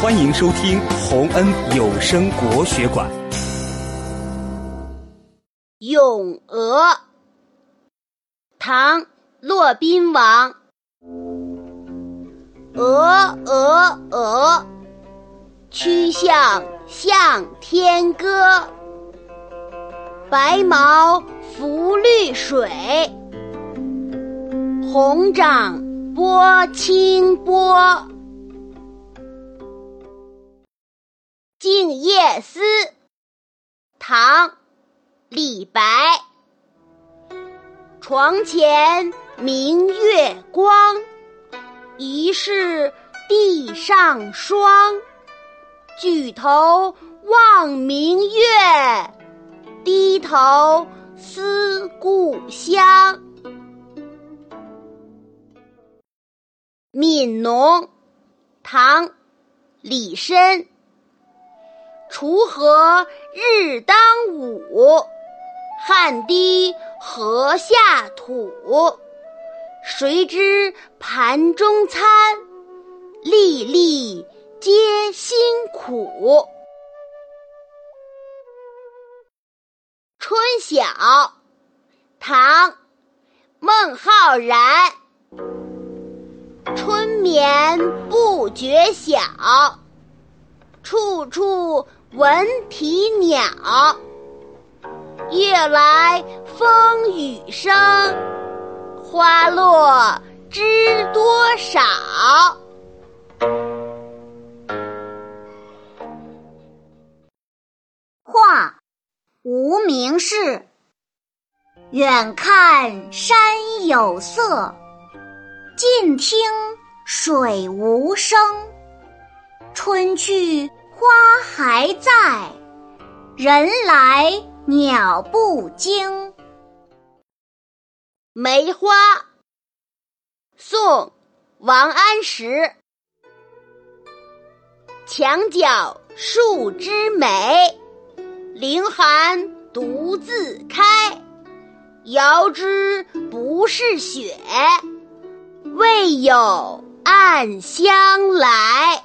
欢迎收听洪恩有声国学馆。《咏鹅》唐·骆宾王。鹅，鹅，鹅，曲项向天歌。白毛浮绿水，红掌拨清波。《静夜思》唐·李白。床前明月光，疑是地上霜。举头望明月。低头思故乡，《悯农》唐·李绅。锄禾日当午，汗滴禾下土。谁知盘中餐，粒粒皆辛苦。《春晓》唐·孟浩然。春眠不觉晓，处处闻啼鸟。夜来风雨声，花落知多少。画。无名氏。远看山有色，近听水无声。春去花还在，人来鸟不惊。梅花，宋·王安石。墙角数枝梅。凌寒独自开，遥知不是雪，为有暗香来。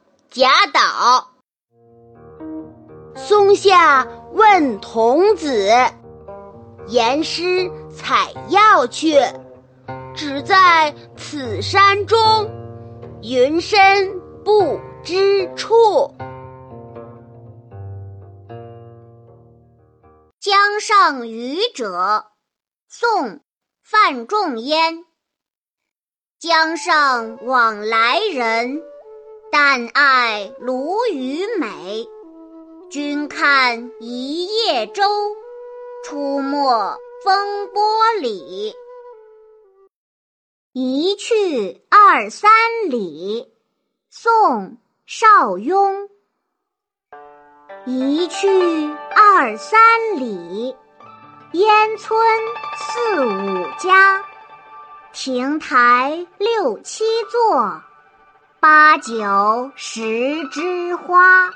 贾岛。松下问童子，言师采药去，只在此山中。云深不。知处，江上渔者，宋·范仲淹。江上往来人，但爱鲈鱼美。君看一叶舟，出没风波里。一去二三里，宋。邵雍，一去二三里，烟村四五家，亭台六七座，八九十枝花。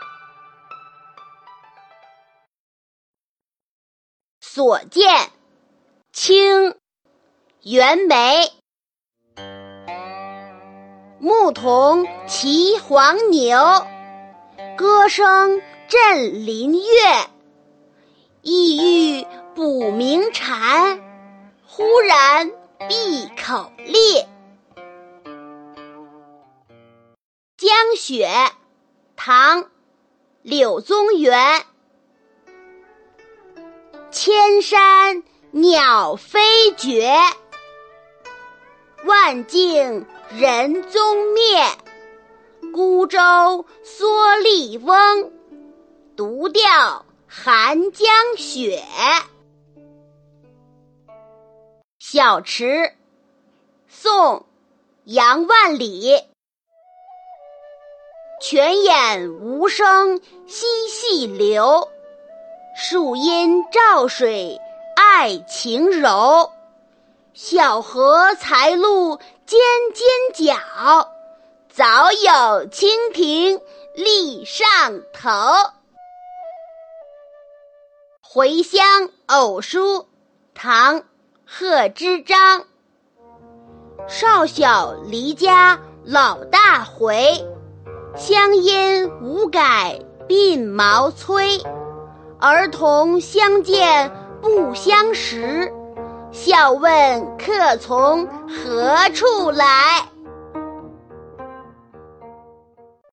所见，清，袁枚。牧童骑黄牛，歌声振林樾。意欲捕鸣蝉，忽然闭口裂。江雪，唐·柳宗元。千山鸟飞绝，万径。人踪灭，孤舟蓑笠翁，独钓寒江雪。小池，宋·杨万里。泉眼无声惜细流。树阴照水爱晴柔。小荷才露尖尖角，早有蜻蜓立上头。《回乡偶书》唐·贺知章。少小离家老大回，乡音无改鬓毛衰。儿童相见不相识。笑问客从何处来？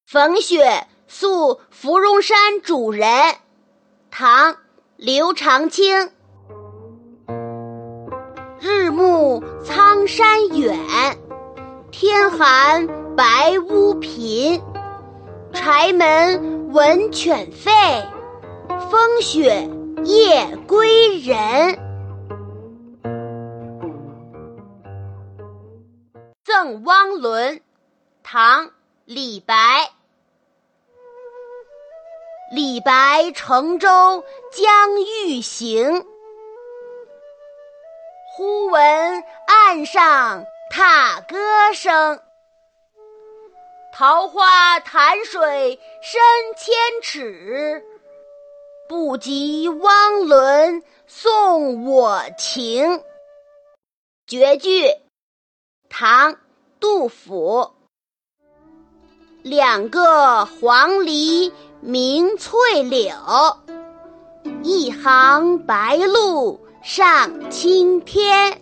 冯雪宿芙蓉山主人，唐·刘长卿。日暮苍山远，天寒白屋贫。柴门闻犬吠，风雪夜归人。赠汪伦，唐·李白。李白乘舟将欲行，忽闻岸上踏歌声。桃花潭水深千尺，不及汪伦送我情。绝句，唐。杜甫，两个黄鹂鸣翠柳，一行白鹭上青天。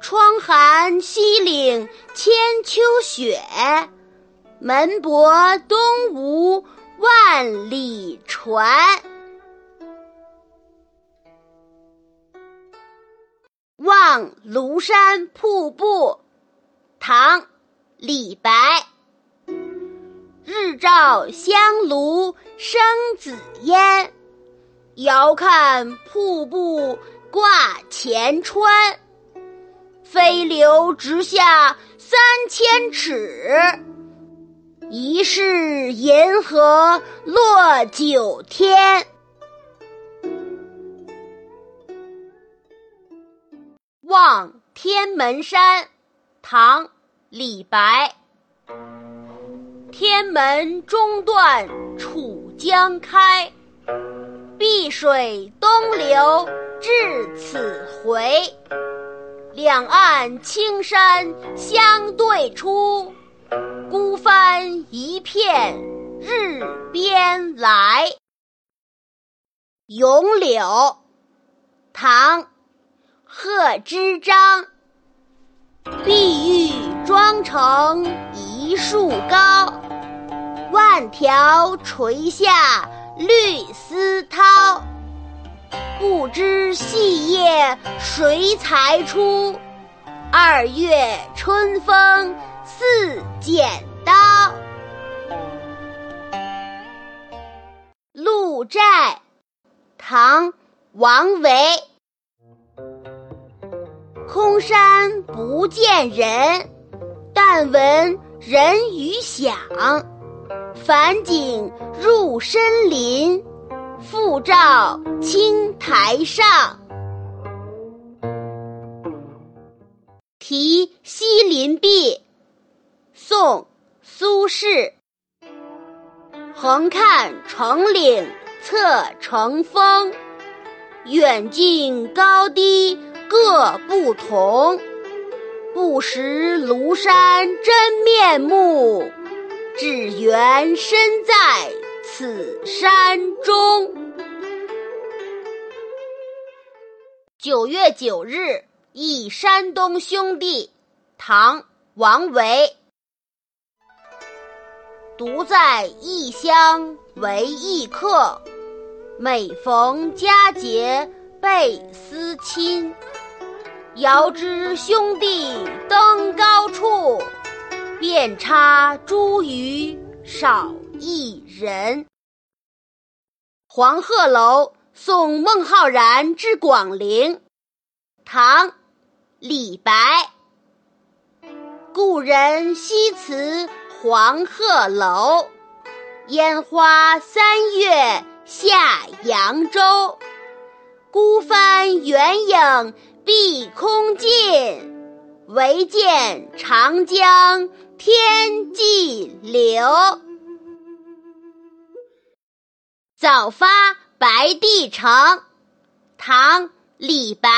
窗含西岭千秋雪，门泊东吴万里船。望庐山瀑布。唐，李白。日照香炉生紫烟，遥看瀑布挂前川。飞流直下三千尺，疑是银河落九天。望天门山，唐。李白，天门中断楚江开，碧水东流至此回。两岸青山相对出，孤帆一片日边来。咏柳，唐，贺知章。碧玉。妆成一树高，万条垂下绿丝绦。不知细叶谁裁出？二月春风似剪刀。鹿柴，唐·王维。空山不见人。但闻人语响，返景入深林，复照青苔上。题西林壁，宋·苏轼。横看成岭侧成峰，远近高低各不同。不识庐山真面目，只缘身在此山中。九月九日忆山东兄弟，唐·王维。独在异乡为异客，每逢佳节倍思亲。遥知兄弟登高处，遍插茱萸少一人。黄鹤楼送孟浩然之广陵，唐·李白。故人西辞黄鹤楼。烟花三月下扬州。孤帆远影碧空尽，唯见长江天际流。早发白帝城，唐·李白。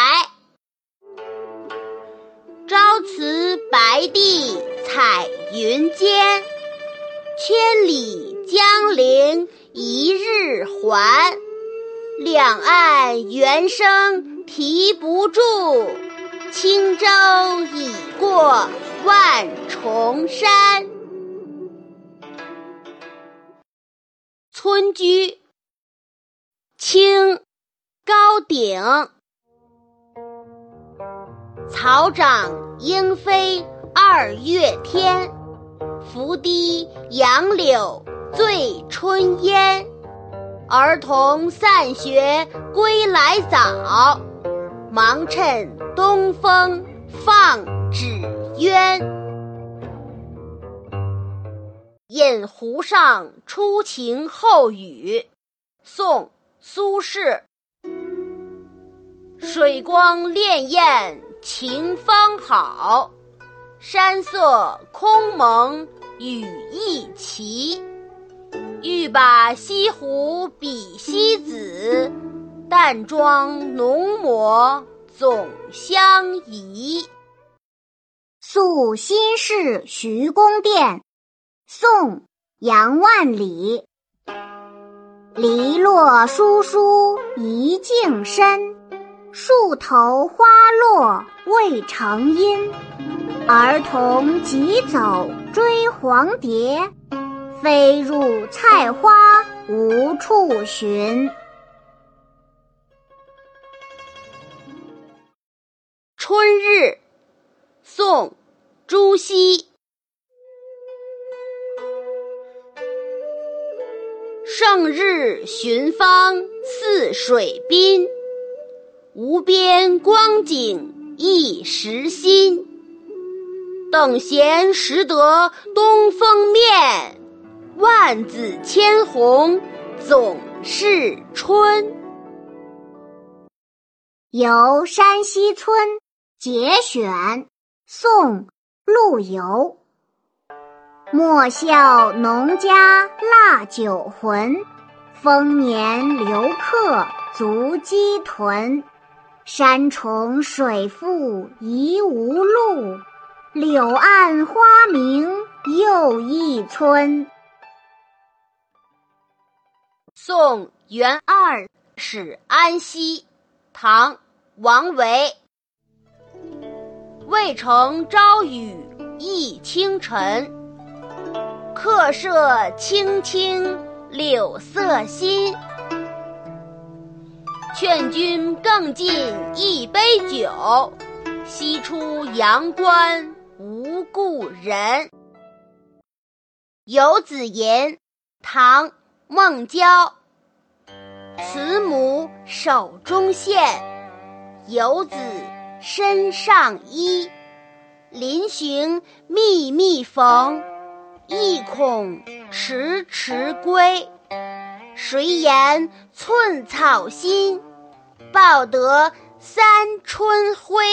朝辞白帝彩云间，千里江陵一日还。两岸猿声啼不住，轻舟已过万重山。村居，清，高鼎。草长莺飞二月天，拂堤杨柳醉春烟。儿童散学归来早，忙趁东风放纸鸢。饮湖上初晴后雨，宋·苏轼。水光潋滟晴方好，山色空蒙雨亦奇。欲把西湖比西子，淡妆浓抹总相宜。宿新市徐公店，宋·杨万里。篱落疏疏一径深，树头花落未成阴。儿童急走追黄蝶。飞入菜花无处寻。春日，宋·朱熹。胜日寻芳泗水滨，无边光景一时新。等闲识得东风面。万紫千红总是春。游山西村节选，宋·陆游。莫笑农家腊酒浑，丰年留客足鸡豚。山重水复疑无路，柳暗花明又一村。送元二使安西，唐·王维。渭城朝雨浥轻尘，客舍青青柳色新。劝君更尽一杯酒，西出阳关无故人。游子吟，唐·孟郊。慈母手中线，游子身上衣。临行密密缝，意恐迟迟归。谁言寸草心，报得三春晖。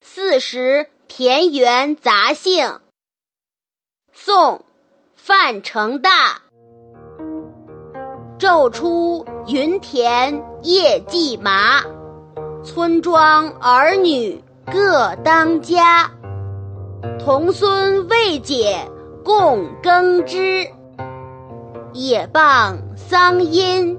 四时田园杂兴，宋·范成大。昼出耘田夜绩麻，村庄儿女各当家。童孙未解供耕织，也傍桑阴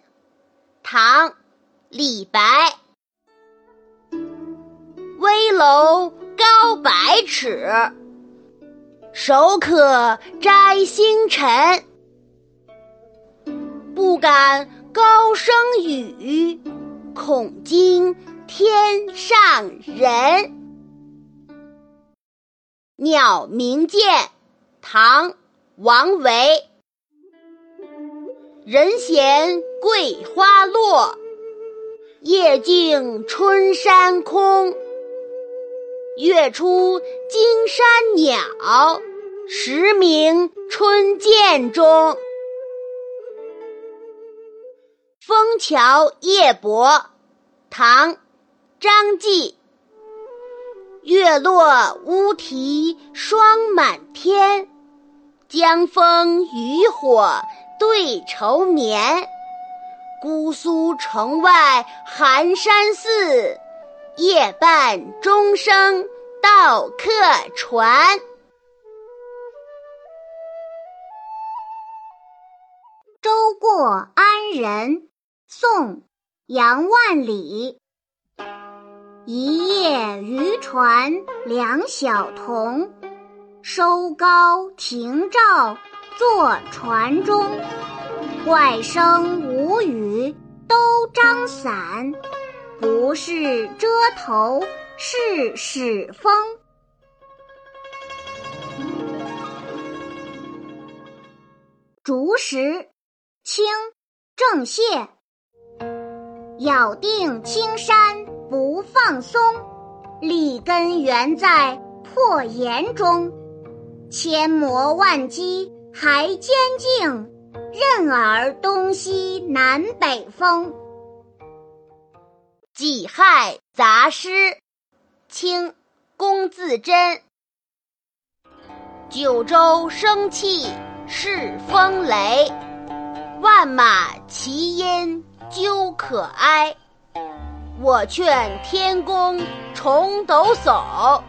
唐·李白。危楼高百尺，手可摘星辰。不敢高声语，恐惊天上人。鸟鸣涧，唐·王维。人闲桂花落，夜静春山空。月出惊山鸟，时鸣春涧中。枫桥夜泊，唐·张继。月落乌啼霜满天，江枫渔火对愁眠。姑苏城外寒山寺。夜半钟声到客船。舟过安仁，宋·杨万里。一叶渔船两小童，收篙停棹坐船中。怪声无语都张伞。不是遮头是使风。竹石，清，郑燮。咬定青山不放松，立根原在破岩中。千磨万击还坚劲，任尔东西南北风。《己亥杂诗》清·龚自珍。九州生气恃风雷，万马齐喑究可哀。我劝天公重抖擞，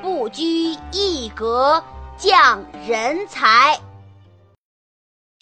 不拘一格降人才。《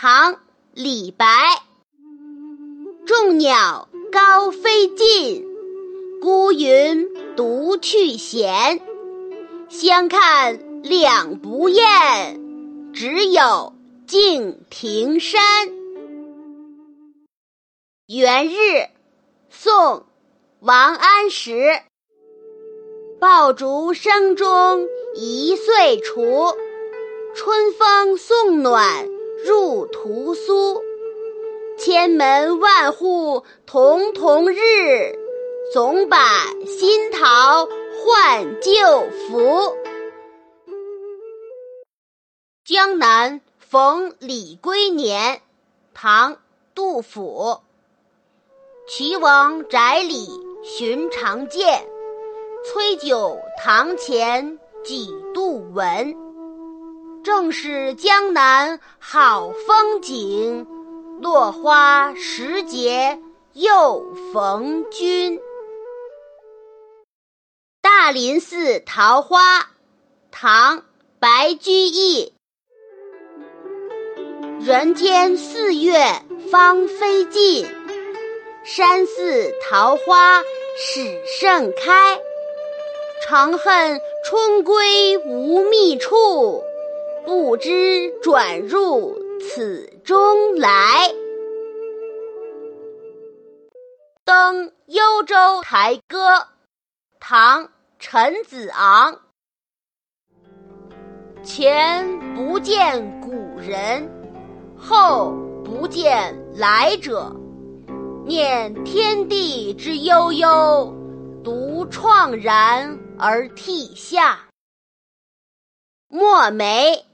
唐·李白。众鸟高飞尽。孤云独去闲，相看两不厌，只有敬亭山。元日，宋·王安石。爆竹声中一岁除，春风送暖入屠苏。千门万户曈曈日。总把新桃换旧符。江南逢李龟年，唐·杜甫。岐王宅里寻常见，崔九堂前几度闻。正是江南好风景，落花时节又逢君。大林寺桃花，唐·白居易。人间四月芳菲尽，山寺桃花始盛开。长恨春归无觅处，不知转入此中来。《登幽州台歌》，唐。陈子昂，前不见古人，后不见来者。念天地之悠悠，独怆然而涕下。墨梅，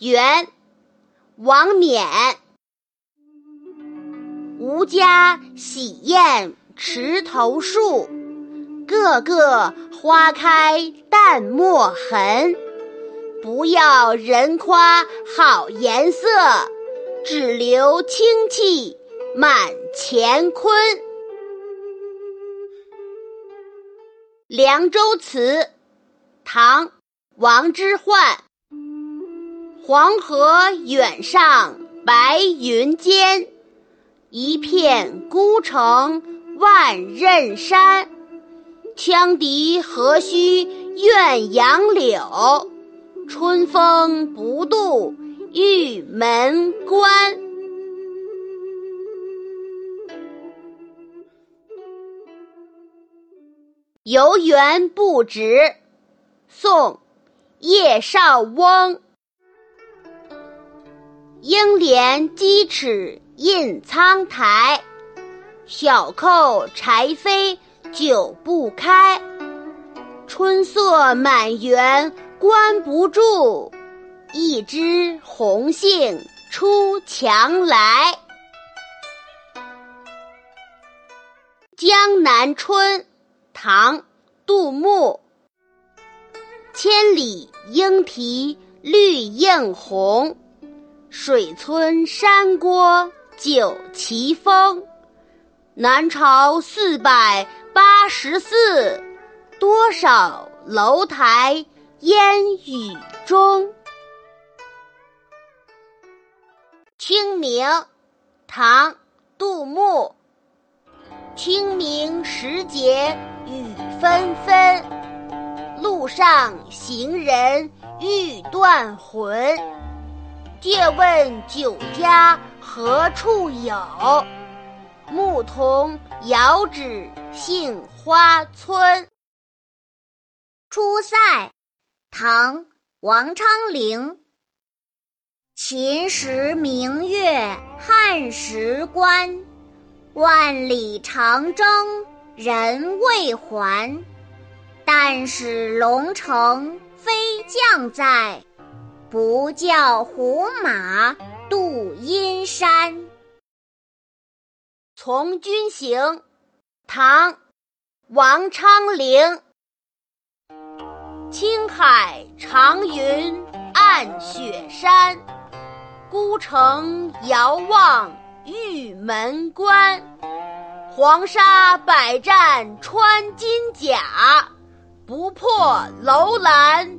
元，王冕。吴家洗砚池头树，个个花开淡墨痕。不要人夸好颜色，只留清气满乾坤。《凉州词》，唐·王之涣。黄河远上白云间，一片孤城万仞山。羌笛何须怨杨柳？春风不度玉门关。游园不值，宋·叶绍翁。应怜鸡齿印苍苔，小扣柴扉久不开。春色满园关不住，一枝红杏出墙来。《江南春》唐·杜牧。千里莺啼绿映红，水村山郭酒旗风。南朝四百八十寺，多少楼台烟雨中。《清明》唐·杜牧。清明时节雨纷纷，路上行人欲断魂。借问酒家何处有？牧童遥指杏花村。《出塞》唐·王昌龄。秦时明月汉时关。万里长征人未还，但使龙城飞将在，不教胡马度阴山。《从军行》唐·王昌龄。青海长云暗雪山，孤城遥望。玉门关，黄沙百战穿金甲，不破楼兰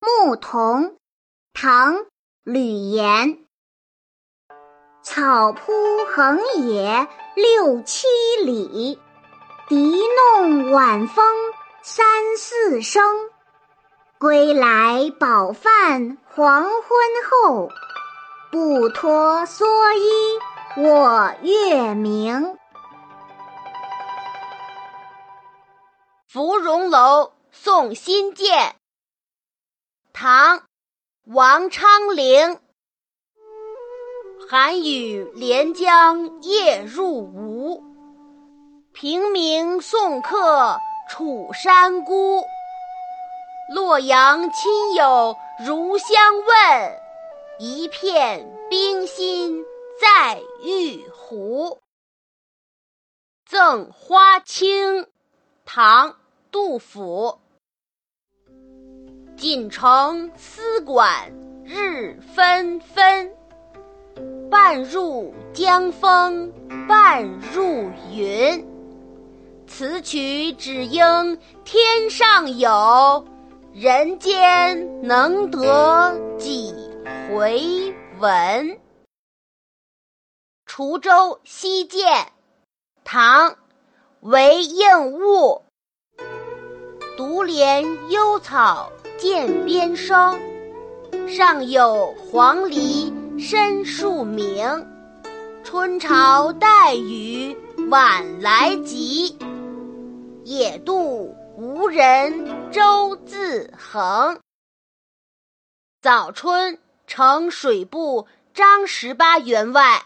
牧童》唐·吕岩。草铺横野六七里，笛弄晚风三四声。归来饱饭黄昏后。不脱蓑衣我月明。《芙蓉楼送辛渐》唐·王昌龄。寒雨连江夜入吴，平明送客楚山孤。洛阳亲友如相问。一片冰心在玉壶。赠花卿，唐·杜甫。锦城丝管日纷纷，半入江风半入云。此曲只应天上有，人间能得几回闻？滁州西涧，唐·韦应物。独怜幽草涧边生，上有黄鹂深树鸣。春潮带雨晚来急，野渡无人舟自横。早春呈水部张十八员外，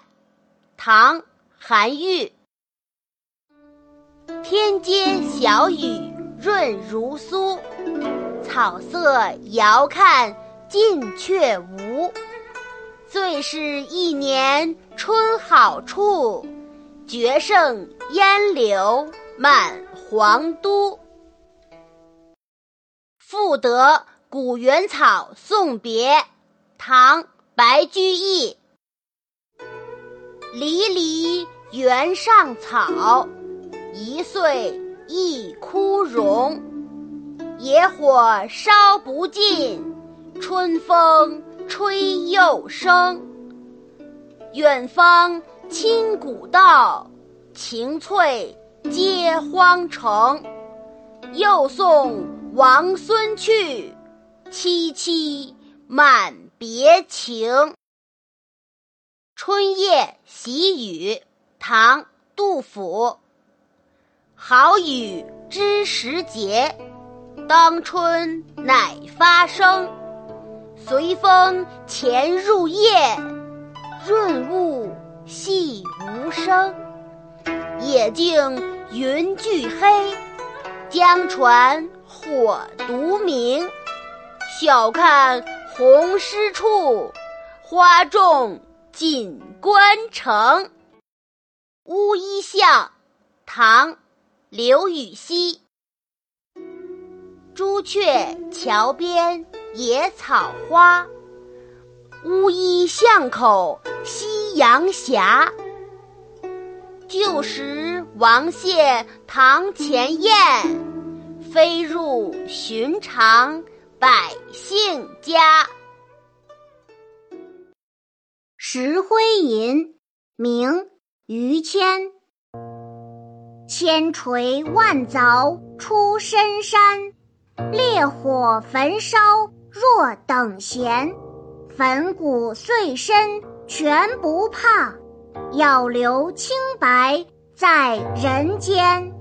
唐·韩愈。天街小雨。润如酥，草色遥看近却无。最是一年春好处，绝胜烟柳满皇都。赋得古原草送别，唐·白居易。离离原上草，一岁。一枯荣，野火烧不尽，春风吹又生。远芳侵古道，晴翠接荒城。又送王孙去，萋萋满别情。春夜喜雨，唐·杜甫。好雨知时节，当春乃发生。随风潜入夜，润物细无声。野径云俱黑，江船火独明。晓看红湿处，花重锦官城。乌衣巷，唐。刘禹锡。朱雀桥边野草花，乌衣巷口夕阳斜。旧时王谢堂前燕，飞入寻常百姓家。《石灰吟》明·于谦。千锤万凿出深山，烈火焚烧若等闲。粉骨碎身全不怕，要留清白在人间。